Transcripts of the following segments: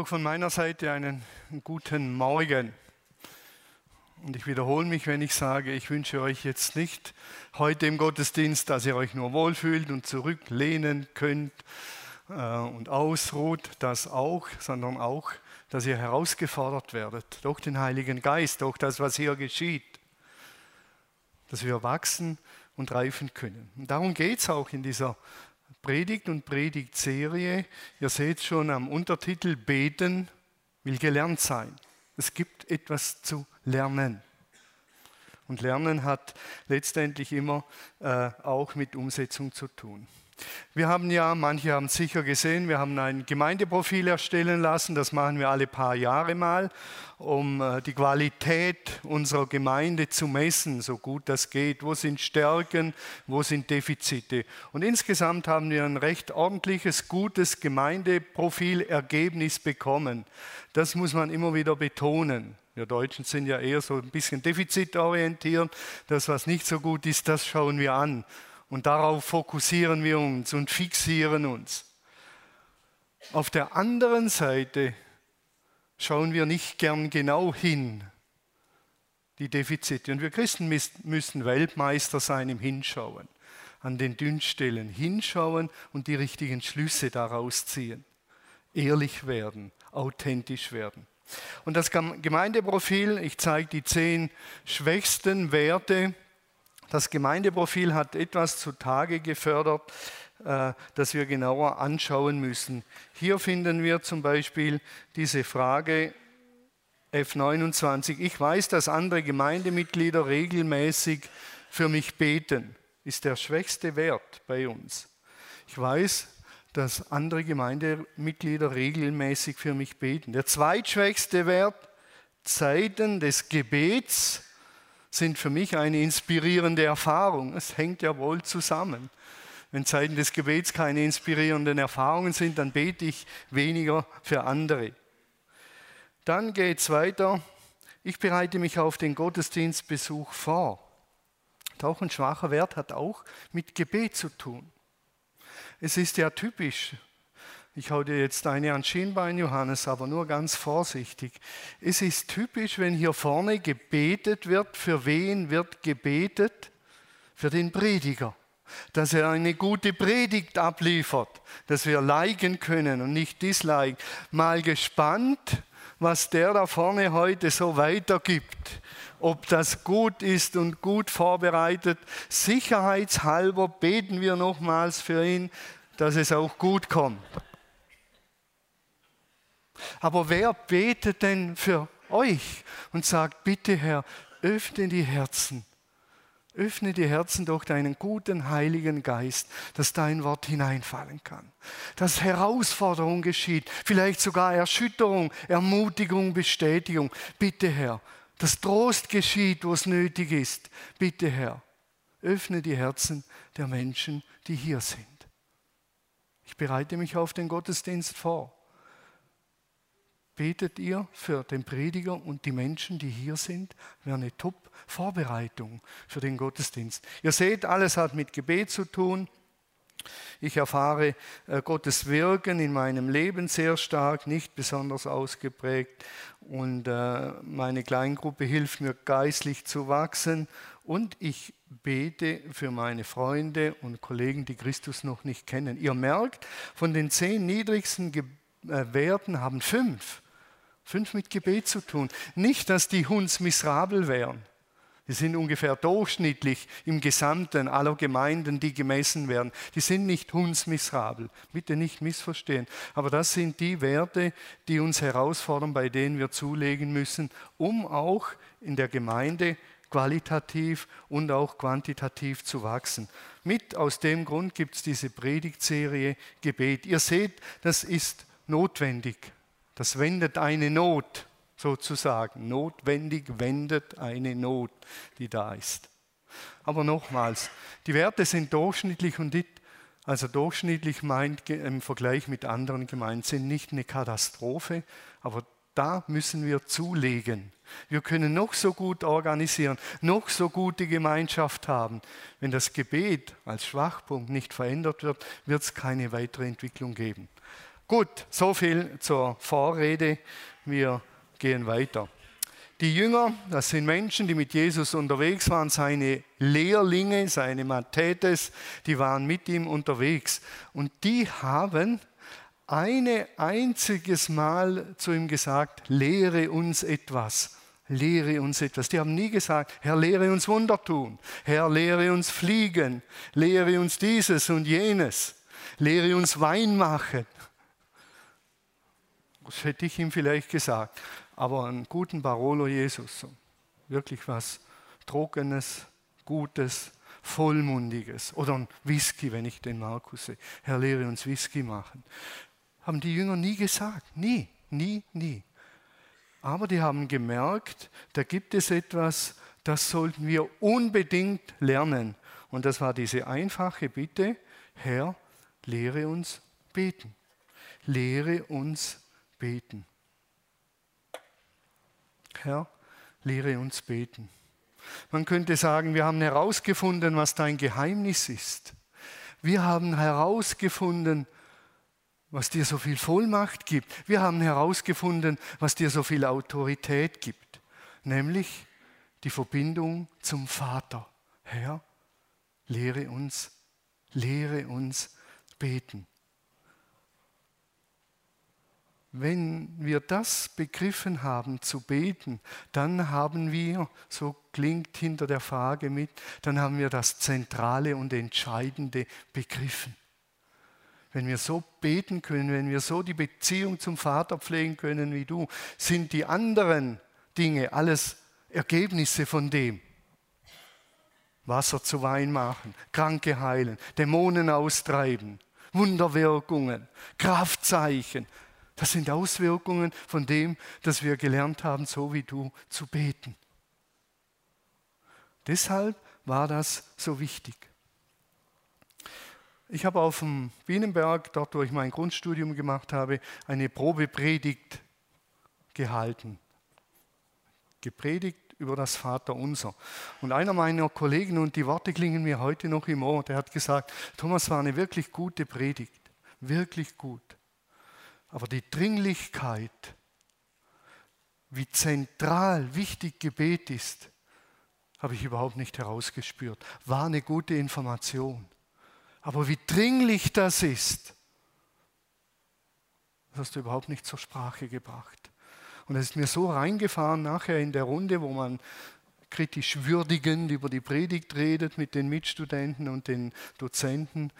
Auch von meiner Seite einen guten Morgen. Und ich wiederhole mich, wenn ich sage, ich wünsche euch jetzt nicht heute im Gottesdienst, dass ihr euch nur wohlfühlt und zurücklehnen könnt äh, und ausruht, das auch, sondern auch, dass ihr herausgefordert werdet durch den Heiligen Geist, durch das, was hier geschieht, dass wir wachsen und reifen können. Und darum geht es auch in dieser Predigt und Predigtserie. Ihr seht schon am Untertitel, Beten will gelernt sein. Es gibt etwas zu lernen. Und Lernen hat letztendlich immer äh, auch mit Umsetzung zu tun. Wir haben ja, manche haben es sicher gesehen, wir haben ein Gemeindeprofil erstellen lassen. Das machen wir alle paar Jahre mal, um äh, die Qualität unserer Gemeinde zu messen, so gut das geht. Wo sind Stärken, wo sind Defizite? Und insgesamt haben wir ein recht ordentliches, gutes Gemeindeprofilergebnis bekommen. Das muss man immer wieder betonen. Wir Deutschen sind ja eher so ein bisschen defizitorientiert. Das, was nicht so gut ist, das schauen wir an. Und darauf fokussieren wir uns und fixieren uns. Auf der anderen Seite schauen wir nicht gern genau hin, die Defizite. Und wir Christen müssen Weltmeister sein im Hinschauen, an den Dünnstellen hinschauen und die richtigen Schlüsse daraus ziehen. Ehrlich werden, authentisch werden. Und das Gemeindeprofil, ich zeige die zehn schwächsten Werte, das Gemeindeprofil hat etwas zutage gefördert, äh, das wir genauer anschauen müssen. Hier finden wir zum Beispiel diese Frage F29. Ich weiß, dass andere Gemeindemitglieder regelmäßig für mich beten. Ist der schwächste Wert bei uns. Ich weiß, dass andere Gemeindemitglieder regelmäßig für mich beten. Der zweitschwächste Wert, Zeiten des Gebets sind für mich eine inspirierende Erfahrung. Es hängt ja wohl zusammen. Wenn Zeiten des Gebets keine inspirierenden Erfahrungen sind, dann bete ich weniger für andere. Dann geht es weiter. Ich bereite mich auf den Gottesdienstbesuch vor. Auch ein schwacher Wert hat auch mit Gebet zu tun. Es ist ja typisch, ich hau dir jetzt eine an Schienbein, Johannes, aber nur ganz vorsichtig. Es ist typisch, wenn hier vorne gebetet wird, für wen wird gebetet? Für den Prediger. Dass er eine gute Predigt abliefert, dass wir liken können und nicht disliken. Mal gespannt, was der da vorne heute so weitergibt. Ob das gut ist und gut vorbereitet. Sicherheitshalber beten wir nochmals für ihn, dass es auch gut kommt. Aber wer betet denn für euch und sagt, bitte Herr, öffne die Herzen. Öffne die Herzen durch deinen guten Heiligen Geist, dass dein Wort hineinfallen kann. Dass Herausforderung geschieht, vielleicht sogar Erschütterung, Ermutigung, Bestätigung. Bitte Herr, dass Trost geschieht, wo es nötig ist. Bitte Herr, öffne die Herzen der Menschen, die hier sind. Ich bereite mich auf den Gottesdienst vor betet ihr für den Prediger und die Menschen, die hier sind? Wäre eine Top-Vorbereitung für den Gottesdienst. Ihr seht, alles hat mit Gebet zu tun. Ich erfahre äh, Gottes Wirken in meinem Leben sehr stark, nicht besonders ausgeprägt. Und äh, meine Kleingruppe hilft mir geistlich zu wachsen. Und ich bete für meine Freunde und Kollegen, die Christus noch nicht kennen. Ihr merkt, von den zehn niedrigsten Ge äh, Werten haben fünf Fünf mit Gebet zu tun. Nicht, dass die Hunds miserabel wären. Die sind ungefähr durchschnittlich im Gesamten aller Gemeinden, die gemessen werden. Die sind nicht hundsmiserabel. Bitte nicht missverstehen. Aber das sind die Werte, die uns herausfordern, bei denen wir zulegen müssen, um auch in der Gemeinde qualitativ und auch quantitativ zu wachsen. Mit aus dem Grund gibt es diese Predigtserie Gebet. Ihr seht, das ist notwendig. Das wendet eine Not sozusagen. Notwendig wendet eine Not, die da ist. Aber nochmals, die Werte sind durchschnittlich und die, also durchschnittlich meint im Vergleich mit anderen Gemeinden, sind nicht eine Katastrophe, aber da müssen wir zulegen. Wir können noch so gut organisieren, noch so gute Gemeinschaft haben. Wenn das Gebet als Schwachpunkt nicht verändert wird, wird es keine weitere Entwicklung geben. Gut, so viel zur Vorrede. Wir gehen weiter. Die Jünger, das sind Menschen, die mit Jesus unterwegs waren, seine Lehrlinge, seine Mathetes, die waren mit ihm unterwegs. Und die haben ein einziges Mal zu ihm gesagt, lehre uns etwas. Lehre uns etwas. Die haben nie gesagt, Herr, lehre uns Wunder tun. Herr, lehre uns fliegen. Lehre uns dieses und jenes. Lehre uns Wein machen. Das hätte ich ihm vielleicht gesagt aber einen guten Barolo Jesus. Wirklich was Trockenes, Gutes, Vollmundiges. Oder ein Whisky, wenn ich den Markus sehe. Herr, lehre uns Whisky machen. Haben die Jünger nie gesagt. Nie, nie, nie. Aber die haben gemerkt, da gibt es etwas, das sollten wir unbedingt lernen. Und das war diese einfache Bitte, Herr, lehre uns beten. Lehre uns beten. Herr, lehre uns beten. Man könnte sagen, wir haben herausgefunden, was dein Geheimnis ist. Wir haben herausgefunden, was dir so viel Vollmacht gibt. Wir haben herausgefunden, was dir so viel Autorität gibt, nämlich die Verbindung zum Vater. Herr, lehre uns, lehre uns beten. Wenn wir das begriffen haben, zu beten, dann haben wir, so klingt hinter der Frage mit, dann haben wir das Zentrale und Entscheidende begriffen. Wenn wir so beten können, wenn wir so die Beziehung zum Vater pflegen können wie du, sind die anderen Dinge alles Ergebnisse von dem. Wasser zu Wein machen, Kranke heilen, Dämonen austreiben, Wunderwirkungen, Kraftzeichen, das sind Auswirkungen von dem, dass wir gelernt haben, so wie du zu beten. Deshalb war das so wichtig. Ich habe auf dem Bienenberg, dort wo ich mein Grundstudium gemacht habe, eine Probepredigt gehalten. Gepredigt über das Vaterunser. Und einer meiner Kollegen, und die Worte klingen mir heute noch im Ohr, der hat gesagt, Thomas war eine wirklich gute Predigt, wirklich gut. Aber die Dringlichkeit, wie zentral wichtig Gebet ist, habe ich überhaupt nicht herausgespürt. War eine gute Information. Aber wie dringlich das ist, das hast du überhaupt nicht zur Sprache gebracht. Und es ist mir so reingefahren nachher in der Runde, wo man kritisch würdigend über die Predigt redet mit den Mitstudenten und den Dozenten.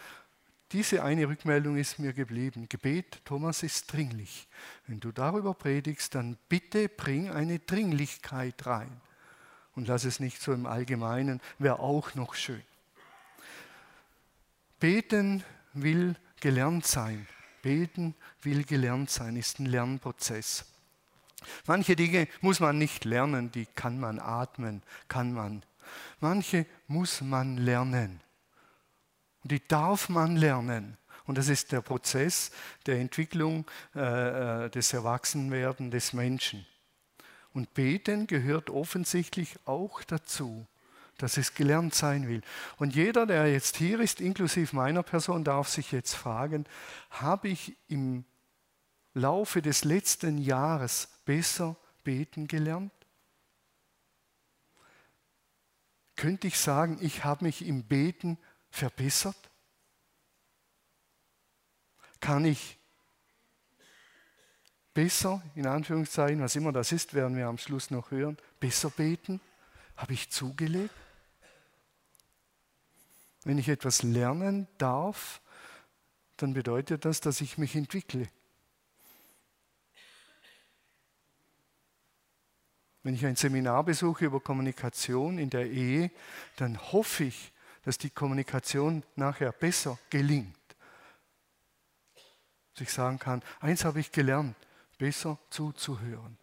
Diese eine Rückmeldung ist mir geblieben. Gebet, Thomas, ist dringlich. Wenn du darüber predigst, dann bitte bring eine Dringlichkeit rein. Und lass es nicht so im Allgemeinen, wäre auch noch schön. Beten will gelernt sein. Beten will gelernt sein, ist ein Lernprozess. Manche Dinge muss man nicht lernen, die kann man atmen, kann man. Manche muss man lernen. Und die darf man lernen. Und das ist der Prozess der Entwicklung äh, äh, des Erwachsenwerden des Menschen. Und beten gehört offensichtlich auch dazu, dass es gelernt sein will. Und jeder, der jetzt hier ist, inklusive meiner Person, darf sich jetzt fragen, habe ich im Laufe des letzten Jahres besser beten gelernt? Könnte ich sagen, ich habe mich im Beten verbessert? Kann ich besser, in Anführungszeichen, was immer das ist, werden wir am Schluss noch hören, besser beten? Habe ich zugelegt? Wenn ich etwas lernen darf, dann bedeutet das, dass ich mich entwickle. Wenn ich ein Seminar besuche über Kommunikation in der Ehe, dann hoffe ich, dass die Kommunikation nachher besser gelingt. Dass ich sagen kann, eins habe ich gelernt, besser zuzuhören.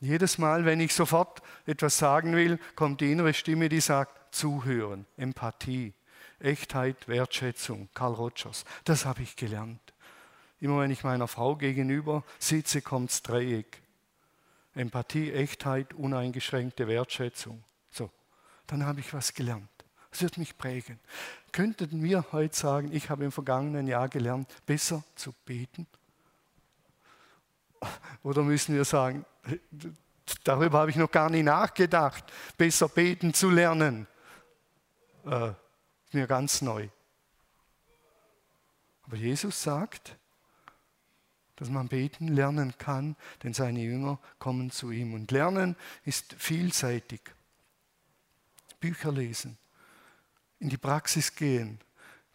Jedes Mal, wenn ich sofort etwas sagen will, kommt die innere Stimme, die sagt, zuhören, Empathie, Echtheit, Wertschätzung, Karl Rogers. Das habe ich gelernt. Immer wenn ich meiner Frau gegenüber sitze, kommt das Dreieck. Empathie, Echtheit, uneingeschränkte Wertschätzung. So, dann habe ich was gelernt. Das wird mich prägen. Könnten wir heute sagen, ich habe im vergangenen Jahr gelernt, besser zu beten? Oder müssen wir sagen, darüber habe ich noch gar nicht nachgedacht, besser beten zu lernen? Äh, mir ganz neu. Aber Jesus sagt, dass man beten lernen kann, denn seine Jünger kommen zu ihm. Und Lernen ist vielseitig. Bücher lesen, in die Praxis gehen.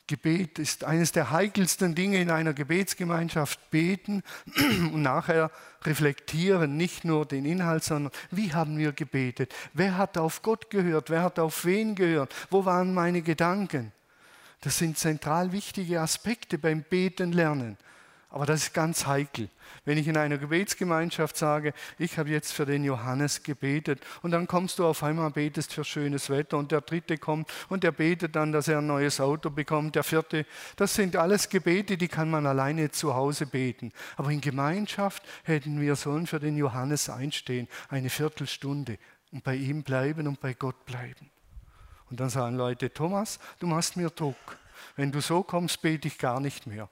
Gebet ist eines der heikelsten Dinge in einer Gebetsgemeinschaft. Beten und nachher reflektieren, nicht nur den Inhalt, sondern wie haben wir gebetet? Wer hat auf Gott gehört? Wer hat auf wen gehört? Wo waren meine Gedanken? Das sind zentral wichtige Aspekte beim Beten lernen. Aber das ist ganz heikel. Wenn ich in einer Gebetsgemeinschaft sage, ich habe jetzt für den Johannes gebetet und dann kommst du auf einmal, betest für schönes Wetter und der dritte kommt und der betet dann, dass er ein neues Auto bekommt, der vierte, das sind alles Gebete, die kann man alleine zu Hause beten. Aber in Gemeinschaft hätten wir sollen für den Johannes einstehen, eine Viertelstunde und bei ihm bleiben und bei Gott bleiben. Und dann sagen Leute, Thomas, du machst mir Druck. Wenn du so kommst, bete ich gar nicht mehr.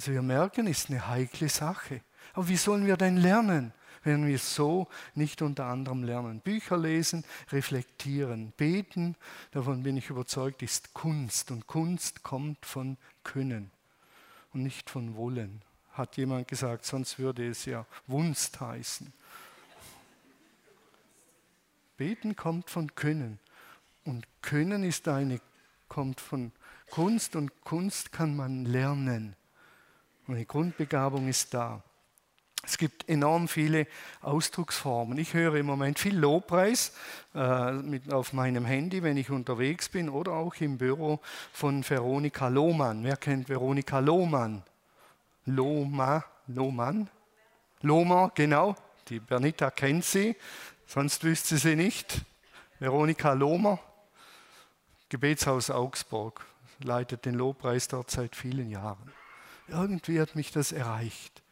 Also wir merken, ist eine heikle Sache. Aber wie sollen wir denn lernen, wenn wir so nicht unter anderem lernen? Bücher lesen, reflektieren, beten, davon bin ich überzeugt, ist Kunst. Und Kunst kommt von Können und nicht von Wollen. Hat jemand gesagt, sonst würde es ja Wunst heißen. Beten kommt von Können. Und Können ist eine, kommt von Kunst und Kunst kann man lernen. Meine Grundbegabung ist da. Es gibt enorm viele Ausdrucksformen. Ich höre im Moment viel Lobpreis äh, mit, auf meinem Handy, wenn ich unterwegs bin oder auch im Büro von Veronika Lohmann. Wer kennt Veronika Lohmann? Loma, Lohmann? Loma, genau. Die Bernita kennt sie, sonst wüsste sie nicht. Veronika Lohmer, Gebetshaus Augsburg, leitet den Lobpreis dort seit vielen Jahren. Irgendwie hat mich das erreicht.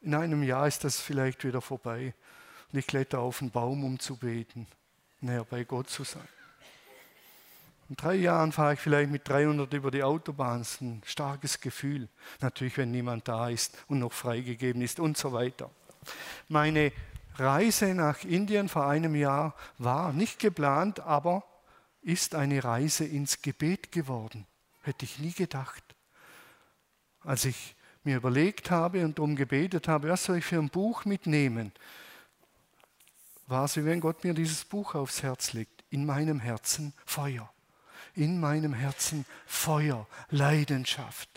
In einem Jahr ist das vielleicht wieder vorbei und ich kletter auf einen Baum, um zu beten, näher bei Gott zu sein. In drei Jahren fahre ich vielleicht mit 300 über die Autobahn. Ist ein starkes Gefühl. Natürlich, wenn niemand da ist und noch freigegeben ist und so weiter. Meine Reise nach Indien vor einem Jahr war nicht geplant, aber ist eine Reise ins Gebet geworden. Hätte ich nie gedacht als ich mir überlegt habe und darum gebetet habe, was soll ich für ein Buch mitnehmen, war es, wie wenn Gott mir dieses Buch aufs Herz legt. In meinem Herzen Feuer. In meinem Herzen Feuer, Leidenschaft.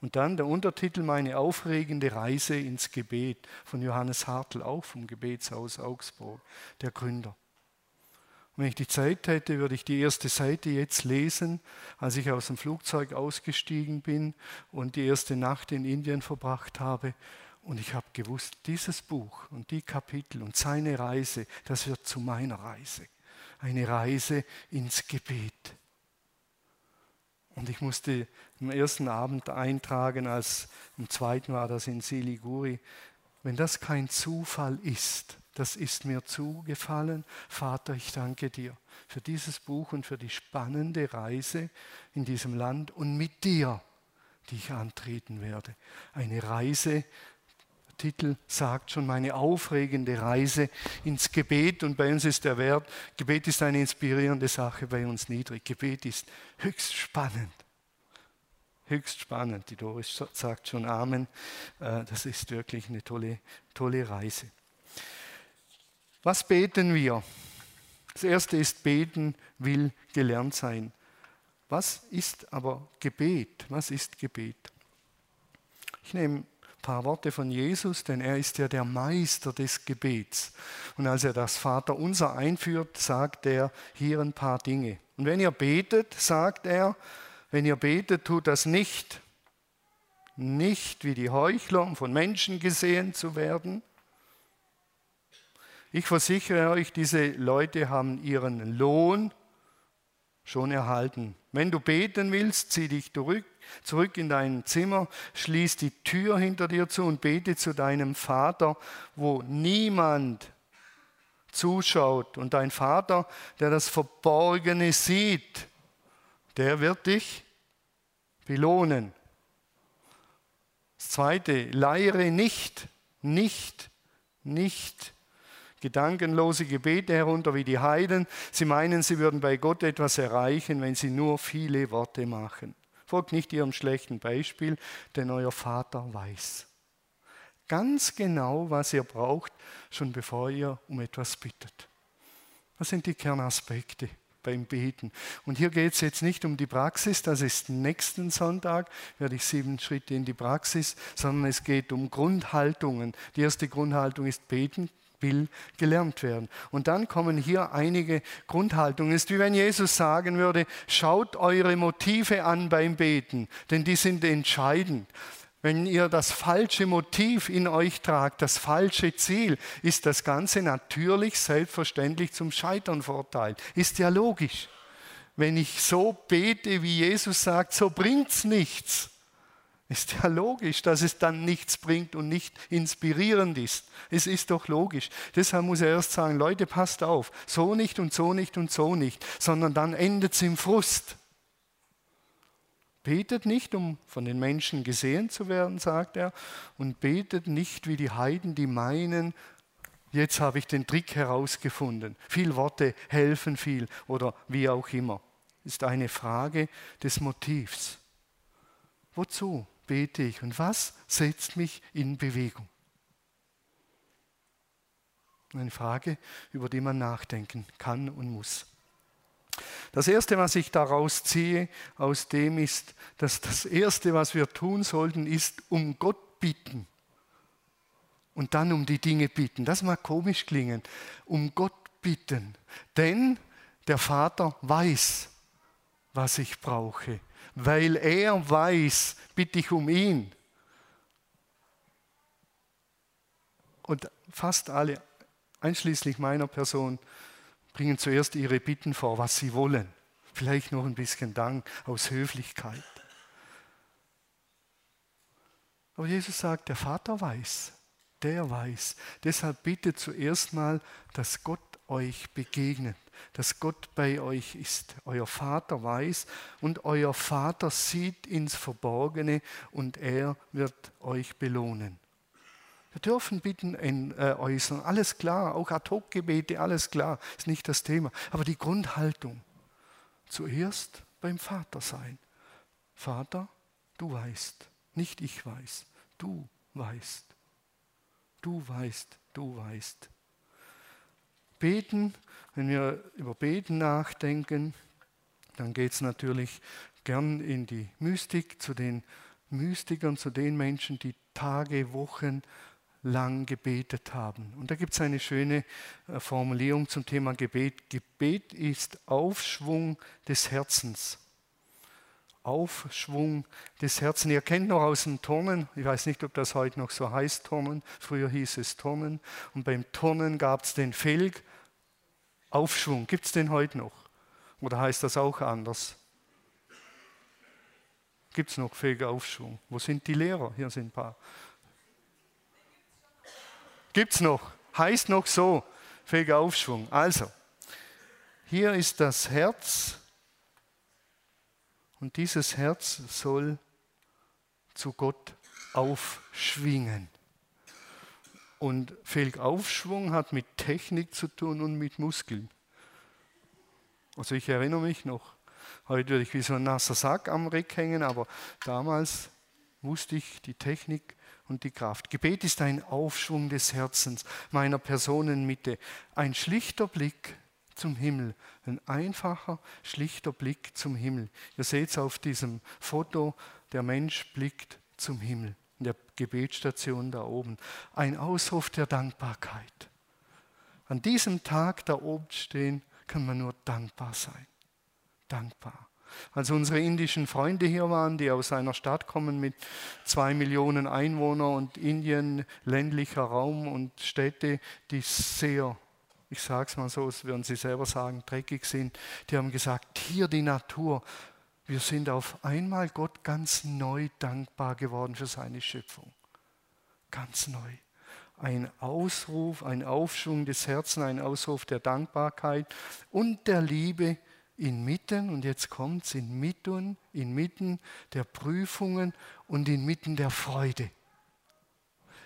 Und dann der Untertitel Meine aufregende Reise ins Gebet von Johannes Hartl, auch vom Gebetshaus Augsburg, der Gründer. Wenn ich die Zeit hätte, würde ich die erste Seite jetzt lesen, als ich aus dem Flugzeug ausgestiegen bin und die erste Nacht in Indien verbracht habe. Und ich habe gewusst, dieses Buch und die Kapitel und seine Reise, das wird zu meiner Reise. Eine Reise ins Gebet. Und ich musste am ersten Abend eintragen, als am zweiten war das in Siliguri, wenn das kein Zufall ist, das ist mir zugefallen. Vater, ich danke dir für dieses Buch und für die spannende Reise in diesem Land und mit dir, die ich antreten werde. Eine Reise, der Titel sagt schon, meine aufregende Reise ins Gebet. Und bei uns ist der Wert, Gebet ist eine inspirierende Sache, bei uns niedrig. Gebet ist höchst spannend. Höchst spannend. Die Doris sagt schon Amen. Äh, das ist wirklich eine tolle, tolle Reise. Was beten wir? Das erste ist, beten will gelernt sein. Was ist aber Gebet? Was ist Gebet? Ich nehme ein paar Worte von Jesus, denn er ist ja der Meister des Gebets. Und als er das Vaterunser einführt, sagt er hier ein paar Dinge. Und wenn ihr betet, sagt er, wenn ihr betet, tut das nicht, nicht wie die Heuchler, um von Menschen gesehen zu werden, ich versichere euch, diese Leute haben ihren Lohn schon erhalten. Wenn du beten willst, zieh dich zurück, zurück in dein Zimmer, schließ die Tür hinter dir zu und bete zu deinem Vater, wo niemand zuschaut. Und dein Vater, der das Verborgene sieht, der wird dich belohnen. Das zweite, leiere nicht, nicht, nicht gedankenlose Gebete herunter wie die Heiden. Sie meinen, sie würden bei Gott etwas erreichen, wenn sie nur viele Worte machen. Folgt nicht ihrem schlechten Beispiel, denn euer Vater weiß ganz genau, was ihr braucht, schon bevor ihr um etwas bittet. Das sind die Kernaspekte beim Beten. Und hier geht es jetzt nicht um die Praxis, das ist nächsten Sonntag, werde ich sieben Schritte in die Praxis, sondern es geht um Grundhaltungen. Die erste Grundhaltung ist Beten, will gelernt werden. Und dann kommen hier einige Grundhaltungen. Es ist wie wenn Jesus sagen würde, schaut eure Motive an beim Beten, denn die sind entscheidend. Wenn ihr das falsche Motiv in euch tragt, das falsche Ziel, ist das Ganze natürlich, selbstverständlich zum Scheitern verurteilt. Ist ja logisch. Wenn ich so bete, wie Jesus sagt, so bringt es nichts. Ist ja logisch, dass es dann nichts bringt und nicht inspirierend ist. Es ist doch logisch. Deshalb muss er erst sagen, Leute, passt auf, so nicht und so nicht und so nicht, sondern dann endet es im Frust. Betet nicht, um von den Menschen gesehen zu werden, sagt er, und betet nicht wie die Heiden, die meinen, jetzt habe ich den Trick herausgefunden. Viel Worte helfen viel oder wie auch immer. Ist eine Frage des Motivs. Wozu? Bete ich und was setzt mich in Bewegung? Eine Frage, über die man nachdenken kann und muss. Das Erste, was ich daraus ziehe, aus dem ist, dass das Erste, was wir tun sollten, ist um Gott bitten. Und dann um die Dinge bitten. Das mag komisch klingen. Um Gott bitten. Denn der Vater weiß, was ich brauche weil er weiß, bitte ich um ihn. Und fast alle, einschließlich meiner Person, bringen zuerst ihre Bitten vor, was sie wollen. Vielleicht noch ein bisschen Dank aus Höflichkeit. Aber Jesus sagt, der Vater weiß, der weiß. Deshalb bitte zuerst mal, dass Gott euch begegnet dass Gott bei euch ist. Euer Vater weiß und euer Vater sieht ins Verborgene und er wird euch belohnen. Wir dürfen Bitten äh, äußern, alles klar, auch Ad-Hoc-Gebete, alles klar, ist nicht das Thema. Aber die Grundhaltung, zuerst beim Vater sein. Vater, du weißt, nicht ich weiß, du weißt. Du weißt, du weißt. Beten wenn wir über Beten nachdenken, dann geht es natürlich gern in die Mystik, zu den Mystikern, zu den Menschen, die Tage, Wochen lang gebetet haben. Und da gibt es eine schöne äh, Formulierung zum Thema Gebet. Gebet ist Aufschwung des Herzens. Aufschwung des Herzens. Ihr kennt noch aus dem Turnen, ich weiß nicht, ob das heute noch so heißt, Turnen. Früher hieß es Turnen. Und beim Turnen gab es den Felg Aufschwung, gibt es den heute noch? Oder heißt das auch anders? Gibt es noch fähiger Aufschwung? Wo sind die Lehrer? Hier sind ein paar. Gibt es noch? Heißt noch so, fähiger Aufschwung. Also, hier ist das Herz und dieses Herz soll zu Gott aufschwingen. Und Felgaufschwung hat mit Technik zu tun und mit Muskeln. Also ich erinnere mich noch, heute würde ich wie so ein nasser Sack am Reck hängen, aber damals wusste ich die Technik und die Kraft. Gebet ist ein Aufschwung des Herzens, meiner Personenmitte, ein schlichter Blick zum Himmel, ein einfacher, schlichter Blick zum Himmel. Ihr seht es auf diesem Foto, der Mensch blickt zum Himmel in der Gebetsstation da oben. Ein Ausruf der Dankbarkeit. An diesem Tag da oben stehen, kann man nur dankbar sein. Dankbar. Als unsere indischen Freunde hier waren, die aus einer Stadt kommen mit zwei Millionen Einwohnern und Indien, ländlicher Raum und Städte, die sehr, ich sage es mal so, das würden sie selber sagen, dreckig sind, die haben gesagt, hier die Natur, wir sind auf einmal Gott ganz neu dankbar geworden für seine Schöpfung. Ganz neu. ein Ausruf, ein Aufschwung des Herzens, ein Ausruf der Dankbarkeit und der Liebe inmitten, und jetzt kommt es, inmitten, inmitten der Prüfungen und inmitten der Freude.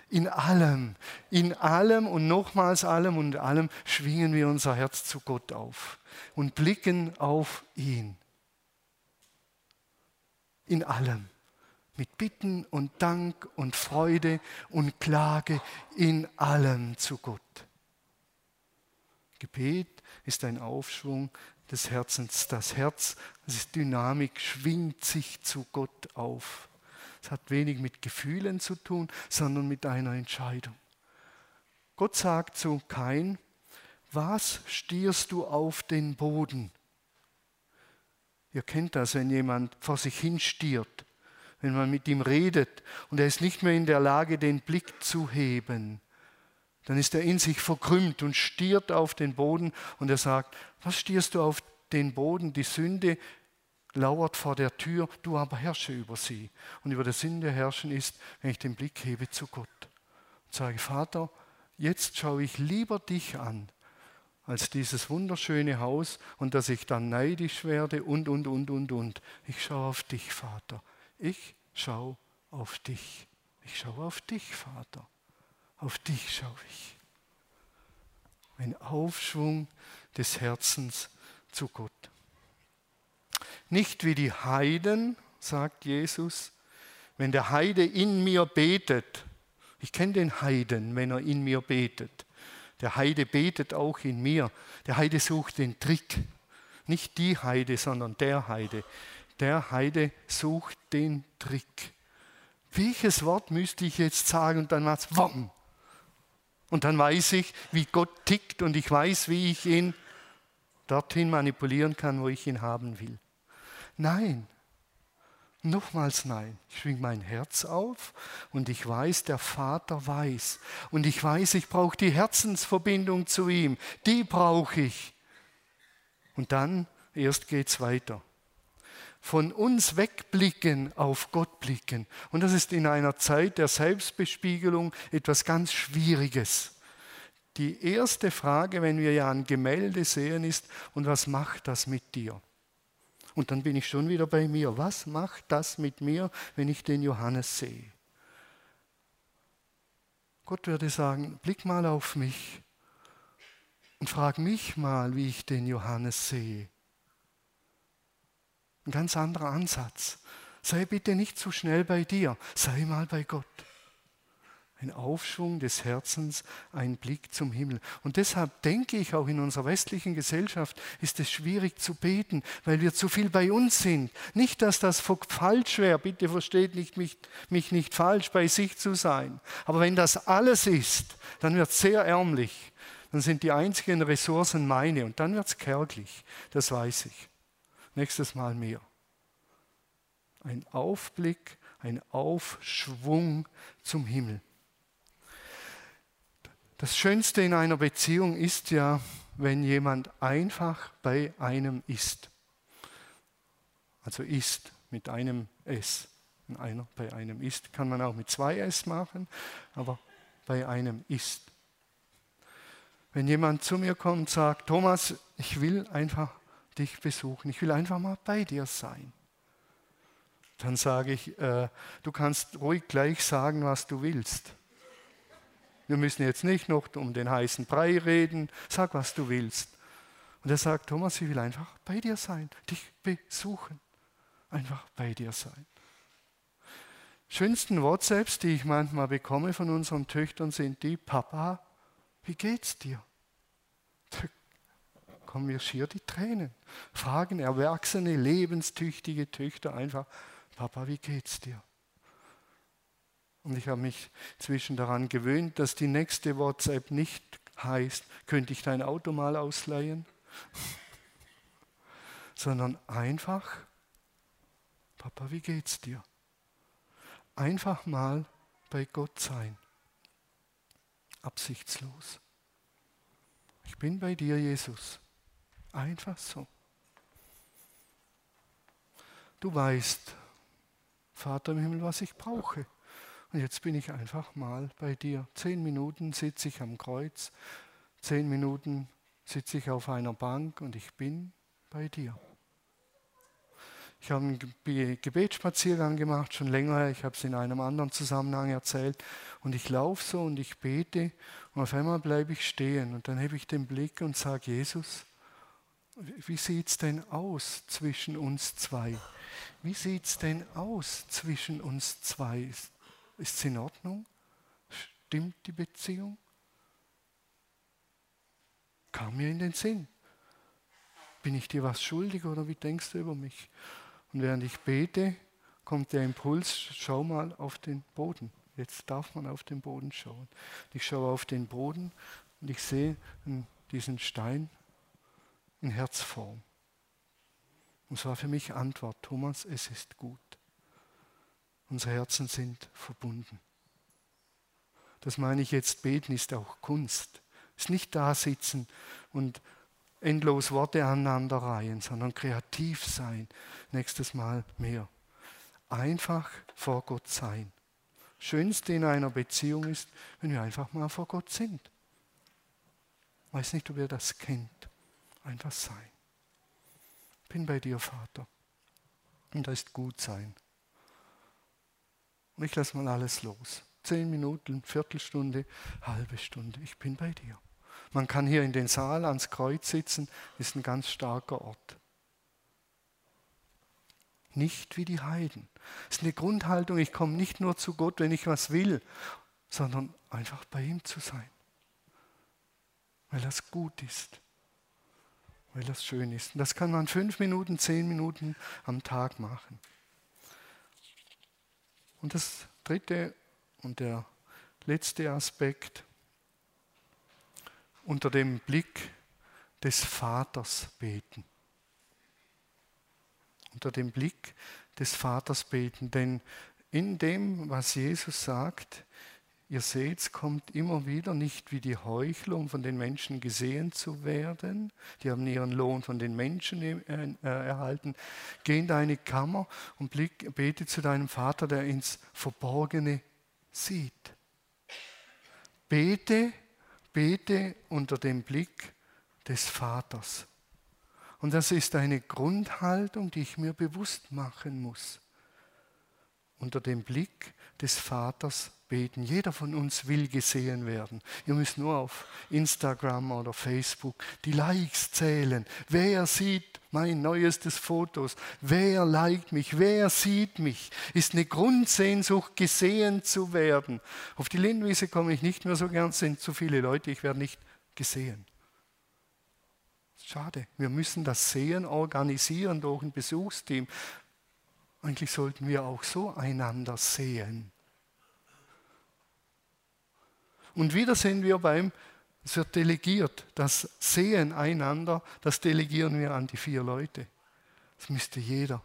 In allem, in allem und nochmals allem und allem schwingen wir unser Herz zu Gott auf und blicken auf ihn. In allem. Mit Bitten und Dank und Freude und Klage in allem zu Gott. Gebet ist ein Aufschwung des Herzens. Das Herz, das ist Dynamik, schwingt sich zu Gott auf. Es hat wenig mit Gefühlen zu tun, sondern mit einer Entscheidung. Gott sagt zu Kain, was stierst du auf den Boden? Ihr kennt das, wenn jemand vor sich hin stiert, wenn man mit ihm redet und er ist nicht mehr in der Lage, den Blick zu heben. Dann ist er in sich verkrümmt und stiert auf den Boden und er sagt, was stierst du auf den Boden? Die Sünde lauert vor der Tür, du aber herrsche über sie. Und über der Sünde herrschen ist, wenn ich den Blick hebe zu Gott und sage, Vater, jetzt schaue ich lieber dich an, als dieses wunderschöne Haus und dass ich dann neidisch werde und, und, und, und, und. Ich schaue auf dich, Vater. Ich schaue auf dich. Ich schaue auf dich, Vater. Auf dich schaue ich. Ein Aufschwung des Herzens zu Gott. Nicht wie die Heiden, sagt Jesus, wenn der Heide in mir betet. Ich kenne den Heiden, wenn er in mir betet. Der Heide betet auch in mir. Der Heide sucht den Trick. Nicht die Heide, sondern der Heide. Der Heide sucht den Trick. Welches Wort müsste ich jetzt sagen und dann macht's Wom. Und dann weiß ich, wie Gott tickt und ich weiß, wie ich ihn dorthin manipulieren kann, wo ich ihn haben will. Nein, Nochmals nein. Ich schwing mein Herz auf und ich weiß, der Vater weiß. Und ich weiß, ich brauche die Herzensverbindung zu ihm. Die brauche ich. Und dann erst geht es weiter. Von uns wegblicken, auf Gott blicken. Und das ist in einer Zeit der Selbstbespiegelung etwas ganz Schwieriges. Die erste Frage, wenn wir ja ein Gemälde sehen, ist, und was macht das mit dir? Und dann bin ich schon wieder bei mir. Was macht das mit mir, wenn ich den Johannes sehe? Gott würde sagen, blick mal auf mich und frag mich mal, wie ich den Johannes sehe. Ein ganz anderer Ansatz. Sei bitte nicht zu schnell bei dir, sei mal bei Gott ein Aufschwung des Herzens, ein Blick zum Himmel. Und deshalb denke ich, auch in unserer westlichen Gesellschaft ist es schwierig zu beten, weil wir zu viel bei uns sind. Nicht, dass das falsch wäre, bitte versteht nicht mich, mich nicht falsch, bei sich zu sein. Aber wenn das alles ist, dann wird es sehr ärmlich. Dann sind die einzigen Ressourcen meine und dann wird es kärglich. Das weiß ich. Nächstes Mal mehr. Ein Aufblick, ein Aufschwung zum Himmel. Das Schönste in einer Beziehung ist ja, wenn jemand einfach bei einem ist. Also ist mit einem S. Wenn einer bei einem ist, kann man auch mit zwei S machen, aber bei einem ist. Wenn jemand zu mir kommt und sagt, Thomas, ich will einfach dich besuchen, ich will einfach mal bei dir sein, dann sage ich, äh, du kannst ruhig gleich sagen, was du willst. Wir müssen jetzt nicht noch um den heißen Brei reden. Sag, was du willst. Und er sagt, Thomas, ich will einfach bei dir sein, dich besuchen. Einfach bei dir sein. Schönsten WhatsApps, die ich manchmal bekomme von unseren Töchtern, sind die, Papa, wie geht's dir? Da kommen mir schier die Tränen. Fragen erwachsene, lebenstüchtige Töchter einfach, Papa, wie geht's dir? Und ich habe mich zwischen daran gewöhnt, dass die nächste WhatsApp nicht heißt, könnte ich dein Auto mal ausleihen? Sondern einfach, Papa, wie geht's dir? Einfach mal bei Gott sein. Absichtslos. Ich bin bei dir, Jesus. Einfach so. Du weißt, Vater im Himmel, was ich brauche. Und jetzt bin ich einfach mal bei dir. Zehn Minuten sitze ich am Kreuz, zehn Minuten sitze ich auf einer Bank und ich bin bei dir. Ich habe einen Gebetsspaziergang gemacht, schon länger. Ich habe es in einem anderen Zusammenhang erzählt. Und ich laufe so und ich bete und auf einmal bleibe ich stehen. Und dann hebe ich den Blick und sage, Jesus, wie sieht es denn aus zwischen uns zwei? Wie sieht es denn aus zwischen uns zwei? Ist es in Ordnung? Stimmt die Beziehung? Kam mir in den Sinn. Bin ich dir was schuldig oder wie denkst du über mich? Und während ich bete, kommt der Impuls, schau mal auf den Boden. Jetzt darf man auf den Boden schauen. Ich schaue auf den Boden und ich sehe diesen Stein in Herzform. Und es war für mich Antwort, Thomas, es ist gut. Unsere Herzen sind verbunden. Das meine ich jetzt, beten ist auch Kunst. Es ist nicht da sitzen und endlos Worte aneinander reihen, sondern kreativ sein. Nächstes Mal mehr. Einfach vor Gott sein. Schönste in einer Beziehung ist, wenn wir einfach mal vor Gott sind. Ich weiß nicht, ob ihr das kennt. Einfach sein. Bin bei dir, Vater. Und da ist gut sein. Und ich lasse mal alles los. Zehn Minuten, Viertelstunde, halbe Stunde. Ich bin bei dir. Man kann hier in den Saal ans Kreuz sitzen, ist ein ganz starker Ort. Nicht wie die Heiden. Es ist eine Grundhaltung, ich komme nicht nur zu Gott, wenn ich was will, sondern einfach bei ihm zu sein. Weil das gut ist. Weil das schön ist. Und das kann man fünf Minuten, zehn Minuten am Tag machen. Und das dritte und der letzte Aspekt, unter dem Blick des Vaters beten. Unter dem Blick des Vaters beten. Denn in dem, was Jesus sagt, ihr seht, es kommt immer wieder nicht wie die Heuchler, um von den Menschen gesehen zu werden. Die haben ihren Lohn von den Menschen äh, erhalten. Geh in deine Kammer und blick, bete zu deinem Vater, der ins Verborgene sieht. Bete bete unter dem Blick des Vaters. Und das ist eine Grundhaltung, die ich mir bewusst machen muss. Unter dem Blick des Vaters beten. Jeder von uns will gesehen werden. Ihr müsst nur auf Instagram oder Facebook die Likes zählen. Wer sieht mein neuestes Fotos. Wer liked mich? Wer sieht mich? Ist eine Grundsehnsucht, gesehen zu werden. Auf die Lindwiese komme ich nicht mehr so gern, es sind zu viele Leute, ich werde nicht gesehen. Schade, wir müssen das Sehen organisieren durch ein Besuchsteam. Eigentlich sollten wir auch so einander sehen. Und wieder sind wir beim es wird delegiert. Das Sehen einander, das delegieren wir an die vier Leute. Das müsste jeder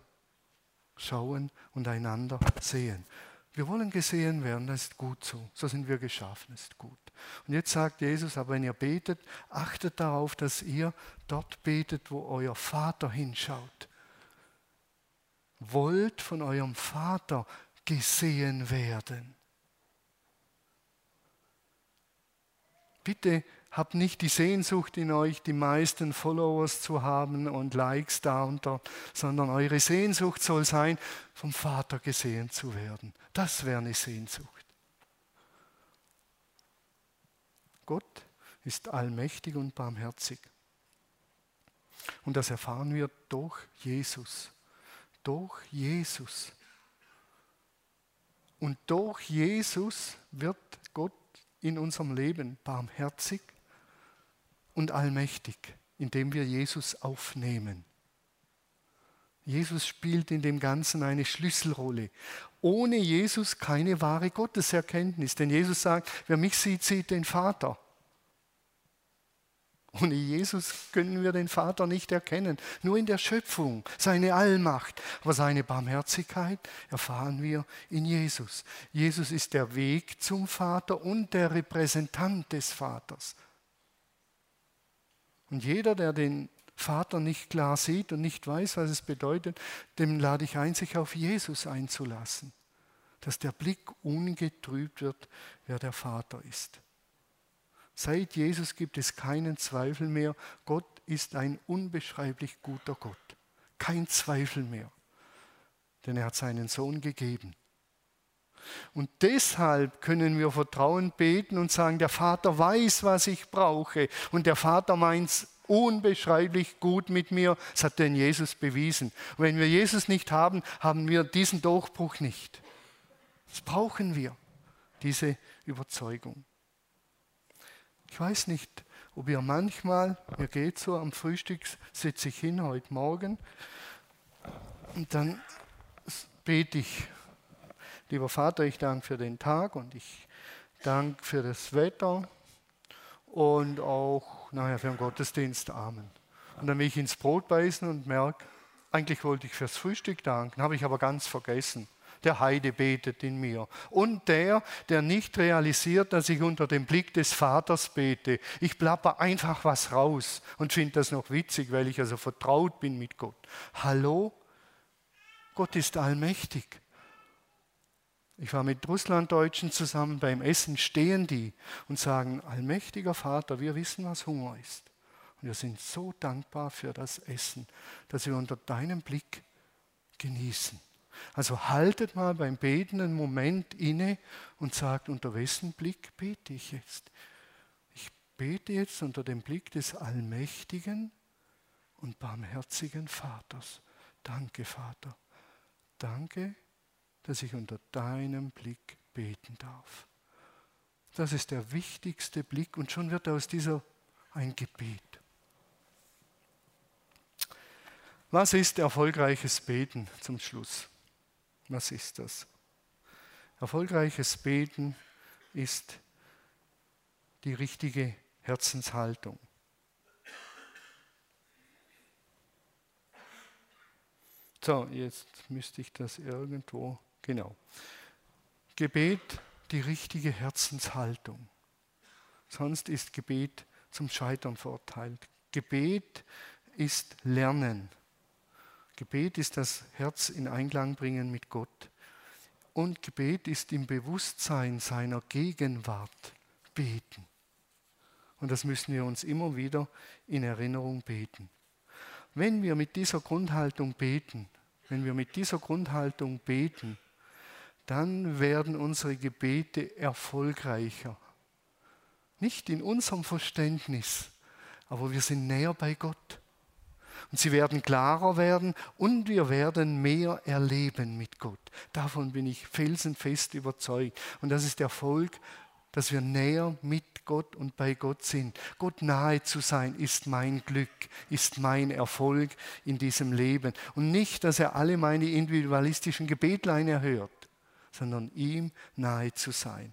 schauen und einander sehen. Wir wollen gesehen werden, das ist gut so. So sind wir geschaffen, das ist gut. Und jetzt sagt Jesus, aber wenn ihr betet, achtet darauf, dass ihr dort betet, wo euer Vater hinschaut. Wollt von eurem Vater gesehen werden. Bitte habt nicht die Sehnsucht in euch, die meisten Followers zu haben und Likes da und dort, sondern eure Sehnsucht soll sein, vom Vater gesehen zu werden. Das wäre eine Sehnsucht. Gott ist allmächtig und barmherzig. Und das erfahren wir durch Jesus. Durch Jesus. Und durch Jesus wird Gott in unserem Leben barmherzig und allmächtig, indem wir Jesus aufnehmen. Jesus spielt in dem Ganzen eine Schlüsselrolle. Ohne Jesus keine wahre Gotteserkenntnis. Denn Jesus sagt, wer mich sieht, sieht den Vater. Ohne Jesus können wir den Vater nicht erkennen. Nur in der Schöpfung, seine Allmacht. Aber seine Barmherzigkeit erfahren wir in Jesus. Jesus ist der Weg zum Vater und der Repräsentant des Vaters. Und jeder, der den Vater nicht klar sieht und nicht weiß, was es bedeutet, dem lade ich ein, sich auf Jesus einzulassen. dass der Blick ungetrübt wird, wer der Vater ist. Seit Jesus gibt es keinen Zweifel mehr, Gott ist ein unbeschreiblich guter Gott. Kein Zweifel mehr, denn er hat seinen Sohn gegeben. Und deshalb können wir Vertrauen beten und sagen, der Vater weiß, was ich brauche. Und der Vater meint es unbeschreiblich gut mit mir. Das hat denn Jesus bewiesen. Und wenn wir Jesus nicht haben, haben wir diesen Durchbruch nicht. Das brauchen wir, diese Überzeugung. Ich weiß nicht, ob ihr manchmal, mir geht so, am Frühstück sitze ich hin heute Morgen und dann bete ich Lieber Vater, ich danke für den Tag und ich danke für das Wetter und auch nachher für den Gottesdienst. Amen. Und dann will ich ins Brot beißen und merke, eigentlich wollte ich fürs Frühstück danken, habe ich aber ganz vergessen. Der Heide betet in mir. Und der, der nicht realisiert, dass ich unter dem Blick des Vaters bete. Ich plapper einfach was raus und finde das noch witzig, weil ich also vertraut bin mit Gott. Hallo? Gott ist allmächtig. Ich war mit Russlanddeutschen zusammen beim Essen, stehen die und sagen, allmächtiger Vater, wir wissen, was Hunger ist. Und wir sind so dankbar für das Essen, das wir unter deinem Blick genießen. Also haltet mal beim Beten einen Moment inne und sagt, unter wessen Blick bete ich jetzt? Ich bete jetzt unter dem Blick des allmächtigen und barmherzigen Vaters. Danke, Vater. Danke, dass ich unter deinem Blick beten darf. Das ist der wichtigste Blick und schon wird aus dieser ein Gebet. Was ist erfolgreiches Beten zum Schluss? Was ist das? Erfolgreiches Beten ist die richtige Herzenshaltung. So, jetzt müsste ich das irgendwo Genau. Gebet die richtige Herzenshaltung. Sonst ist Gebet zum Scheitern verurteilt. Gebet ist Lernen. Gebet ist das Herz in Einklang bringen mit Gott. Und Gebet ist im Bewusstsein seiner Gegenwart beten. Und das müssen wir uns immer wieder in Erinnerung beten. Wenn wir mit dieser Grundhaltung beten, wenn wir mit dieser Grundhaltung beten, dann werden unsere Gebete erfolgreicher. Nicht in unserem Verständnis, aber wir sind näher bei Gott. Und sie werden klarer werden und wir werden mehr erleben mit Gott. Davon bin ich felsenfest überzeugt. Und das ist der Erfolg, dass wir näher mit Gott und bei Gott sind. Gott nahe zu sein ist mein Glück, ist mein Erfolg in diesem Leben. Und nicht, dass er alle meine individualistischen Gebetlein erhört sondern ihm nahe zu sein.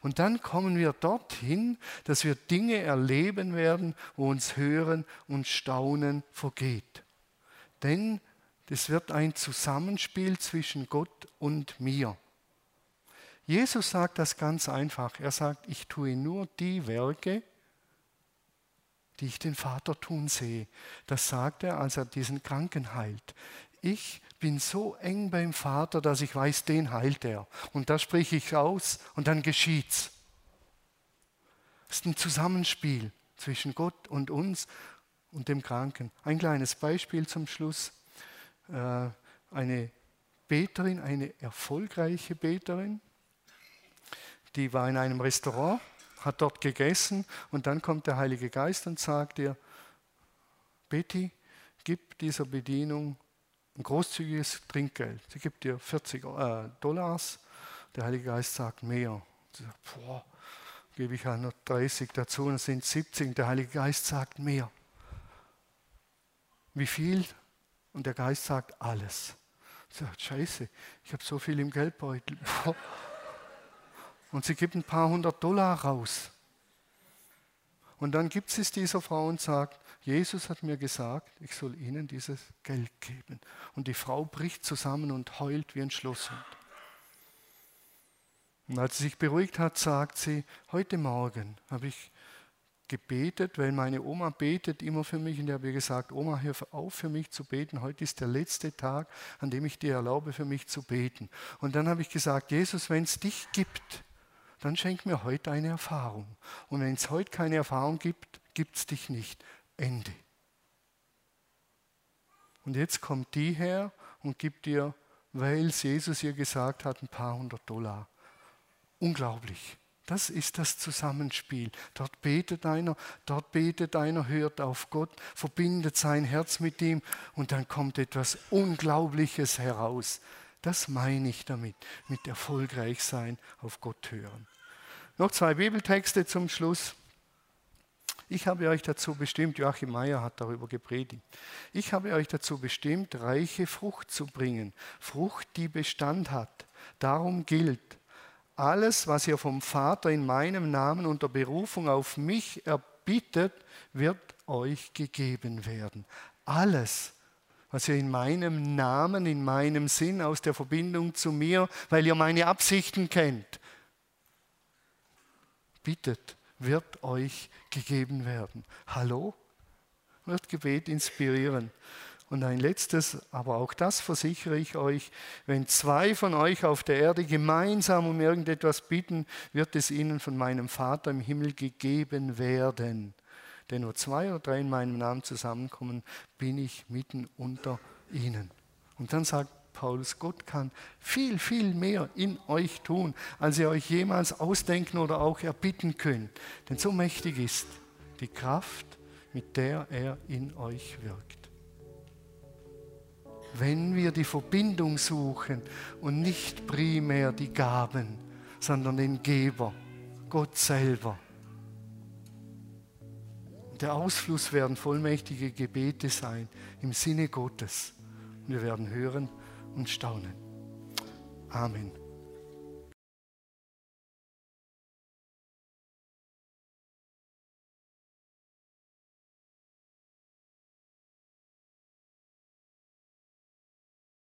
Und dann kommen wir dorthin, dass wir Dinge erleben werden, wo uns Hören und Staunen vergeht. Denn das wird ein Zusammenspiel zwischen Gott und mir. Jesus sagt das ganz einfach. Er sagt, ich tue nur die Werke, die ich den Vater tun sehe. Das sagt er, als er diesen Kranken heilt. Ich bin so eng beim Vater, dass ich weiß, den heilt er. Und da spreche ich aus und dann geschieht's. Es ist ein Zusammenspiel zwischen Gott und uns und dem Kranken. Ein kleines Beispiel zum Schluss. Äh, eine Beterin, eine erfolgreiche Beterin, die war in einem Restaurant, hat dort gegessen und dann kommt der Heilige Geist und sagt ihr, Betty, gib dieser Bedienung ein großzügiges Trinkgeld. Sie gibt dir 40 äh, Dollars, der Heilige Geist sagt mehr. Sie sagt, boah, gebe ich halt noch 30 dazu, dann sind 70. Der Heilige Geist sagt mehr. Wie viel? Und der Geist sagt alles. Sie sagt, scheiße, ich habe so viel im Geldbeutel. Und sie gibt ein paar hundert Dollar raus. Und dann gibt es dieser Frau und sagt, Jesus hat mir gesagt, ich soll ihnen dieses Geld geben. Und die Frau bricht zusammen und heult wie ein Schlosshund. Und als sie sich beruhigt hat, sagt sie, heute Morgen habe ich gebetet, weil meine Oma betet immer für mich und ich habe gesagt, Oma, hör auf für mich zu beten. Heute ist der letzte Tag, an dem ich dir erlaube, für mich zu beten. Und dann habe ich gesagt, Jesus, wenn es dich gibt, dann schenk mir heute eine Erfahrung. Und wenn es heute keine Erfahrung gibt, gibt es dich nicht. Ende. Und jetzt kommt die her und gibt dir, weil Jesus ihr gesagt hat, ein paar hundert Dollar. Unglaublich. Das ist das Zusammenspiel. Dort betet einer, dort betet einer, hört auf Gott, verbindet sein Herz mit ihm und dann kommt etwas Unglaubliches heraus. Das meine ich damit, mit erfolgreich sein, auf Gott hören. Noch zwei Bibeltexte zum Schluss. Ich habe euch dazu bestimmt, Joachim Meyer hat darüber gepredigt, ich habe euch dazu bestimmt, reiche Frucht zu bringen, Frucht, die Bestand hat. Darum gilt, alles, was ihr vom Vater in meinem Namen unter Berufung auf mich erbittet, wird euch gegeben werden. Alles, was ihr in meinem Namen, in meinem Sinn, aus der Verbindung zu mir, weil ihr meine Absichten kennt, bittet, wird euch gegeben werden. Hallo? Wird Gebet inspirieren. Und ein letztes, aber auch das versichere ich euch, wenn zwei von euch auf der Erde gemeinsam um irgendetwas bitten, wird es ihnen von meinem Vater im Himmel gegeben werden. Denn wo zwei oder drei in meinem Namen zusammenkommen, bin ich mitten unter ihnen. Und dann sagt Paulus, Gott kann viel, viel mehr in euch tun, als ihr euch jemals ausdenken oder auch erbitten könnt. Denn so mächtig ist die Kraft, mit der er in euch wirkt wenn wir die Verbindung suchen und nicht primär die Gaben, sondern den Geber, Gott selber. Der Ausfluss werden vollmächtige Gebete sein im Sinne Gottes. Wir werden hören und staunen. Amen.